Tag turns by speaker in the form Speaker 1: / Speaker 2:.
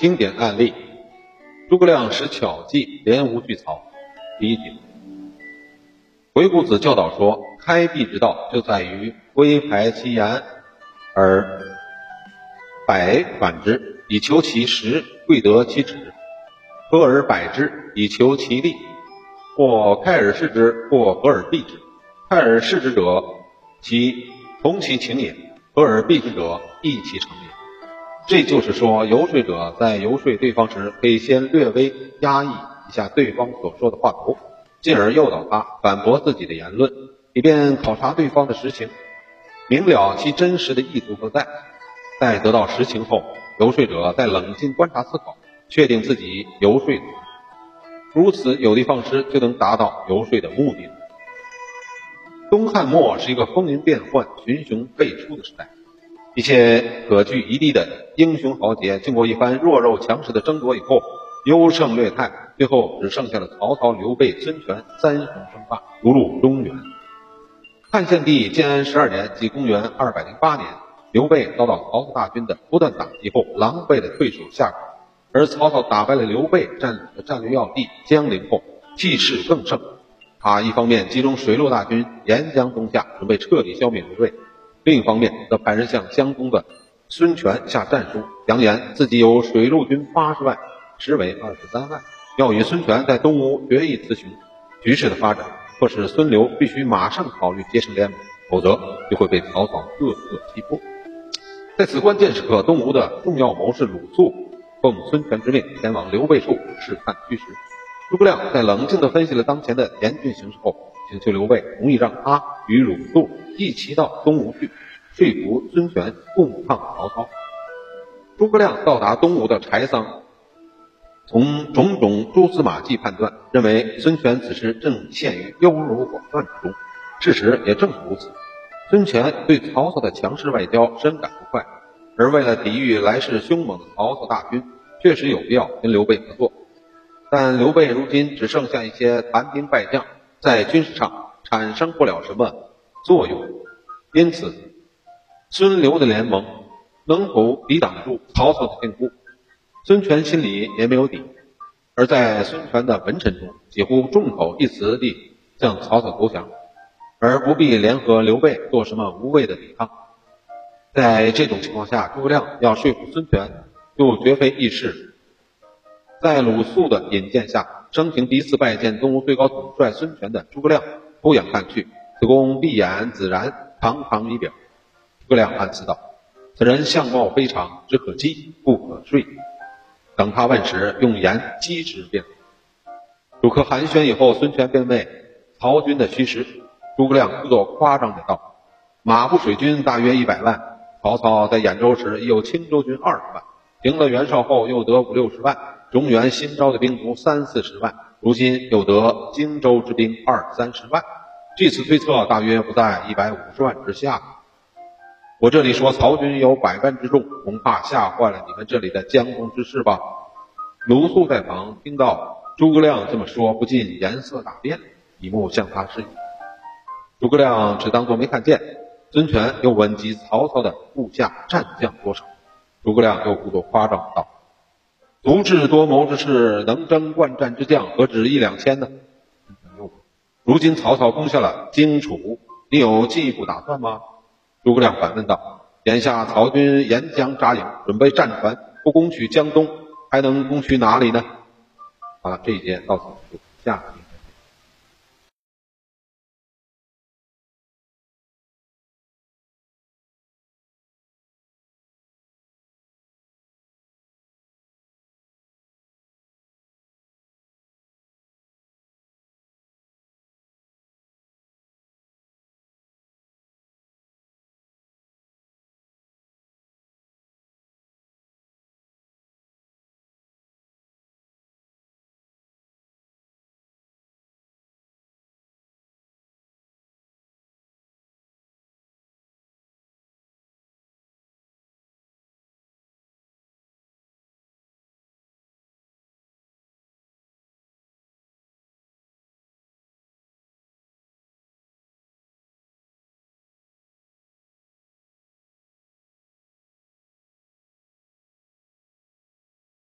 Speaker 1: 经典案例：诸葛亮使巧计连吴拒曹。第一节，鬼谷子教导说，开辟之道就在于归排其言，而百反之，以求其实；贵得其止，合而百之，以求其利。或开而视之，或合而避之。开而视之者，其同其情也；合而避之者，异其成也。这就是说，游说者在游说对方时，可以先略微压抑一下对方所说的话头，进而诱导他反驳自己的言论，以便考察对方的实情，明了其真实的意图何在。待得到实情后，游说者再冷静观察思考，确定自己游说。如此有的放矢，就能达到游说的目的。东汉末是一个风云变幻、群雄辈出的时代。一切可据一地的英雄豪杰，经过一番弱肉强食的争夺以后，优胜劣汰，最后只剩下了曹操、刘备、孙权三雄争霸，逐鹿中原。汉献帝建安十二年，即公元二百零八年，刘备遭到曹操大军的不断打击后，狼狈的退守下，而曹操打败了刘备，占领了战略要地江陵后，气势更盛。他一方面集中水陆大军沿江东下，准备彻底消灭刘备。另一方面，则派人向江东的孙权下战书，扬言自己有水陆军八十万，实为二十三万，要与孙权在东吴决一雌雄。局势的发展迫使孙刘必须马上考虑结成联盟，否则就会被曹操各个击破。在此关键时刻，东吴的重要谋士鲁肃奉孙权之命前往刘备处试探虚实。诸葛亮在冷静地分析了当前的严峻形势后。请求刘备同意让他与鲁肃一齐到东吴去，说服孙权共抗曹操。诸葛亮到达东吴的柴桑，从种种蛛丝马迹判断，认为孙权此时正陷于优柔寡断之中。事实也正是如此。孙权对曹操的强势外交深感不快，而为了抵御来势凶猛的曹操大军，确实有必要跟刘备合作。但刘备如今只剩下一些残兵败将。在军事上产生不了什么作用，因此孙刘的联盟能否抵挡住曹操的进攻，孙权心里也没有底。而在孙权的文臣中，几乎众口一词地向曹操投降，而不必联合刘备做什么无谓的抵抗。在这种情况下，诸葛亮要说服孙权，就绝非易事。在鲁肃的引荐下。生平第一次拜见东吴最高统帅孙权的诸葛亮，偷眼看去，子贡闭眼子然，堂堂仪表。诸葛亮暗思道：“此人相貌非常，只可击不可睡。”等他问时，用言击之便。主客寒暄以后，孙权便问曹军的虚实。诸葛亮故作夸张的道：“马步水军大约一百万，曹操在兖州时有青州军二十万，平了袁绍后又得五六十万。”中原新招的兵卒三四十万，如今又得荆州之兵二三十万，据此推测，大约不在一百五十万之下。我这里说曹军有百万之众，恐怕吓坏了你们这里的江东之士吧？鲁肃在旁听到诸葛亮这么说，不禁颜色大变，一目向他示意。诸葛亮只当作没看见。孙权又问及曹操的部下战将多少，诸葛亮又故作夸张道。足智多谋之士，能征惯战之将，何止一两千呢？如今曹操攻下了荆楚，你有进一步打算吗？诸葛亮反问道：“眼下曹军沿江扎营，准备战船，不攻取江东，还能攻取哪里呢？”好了，这一节到此结束，下。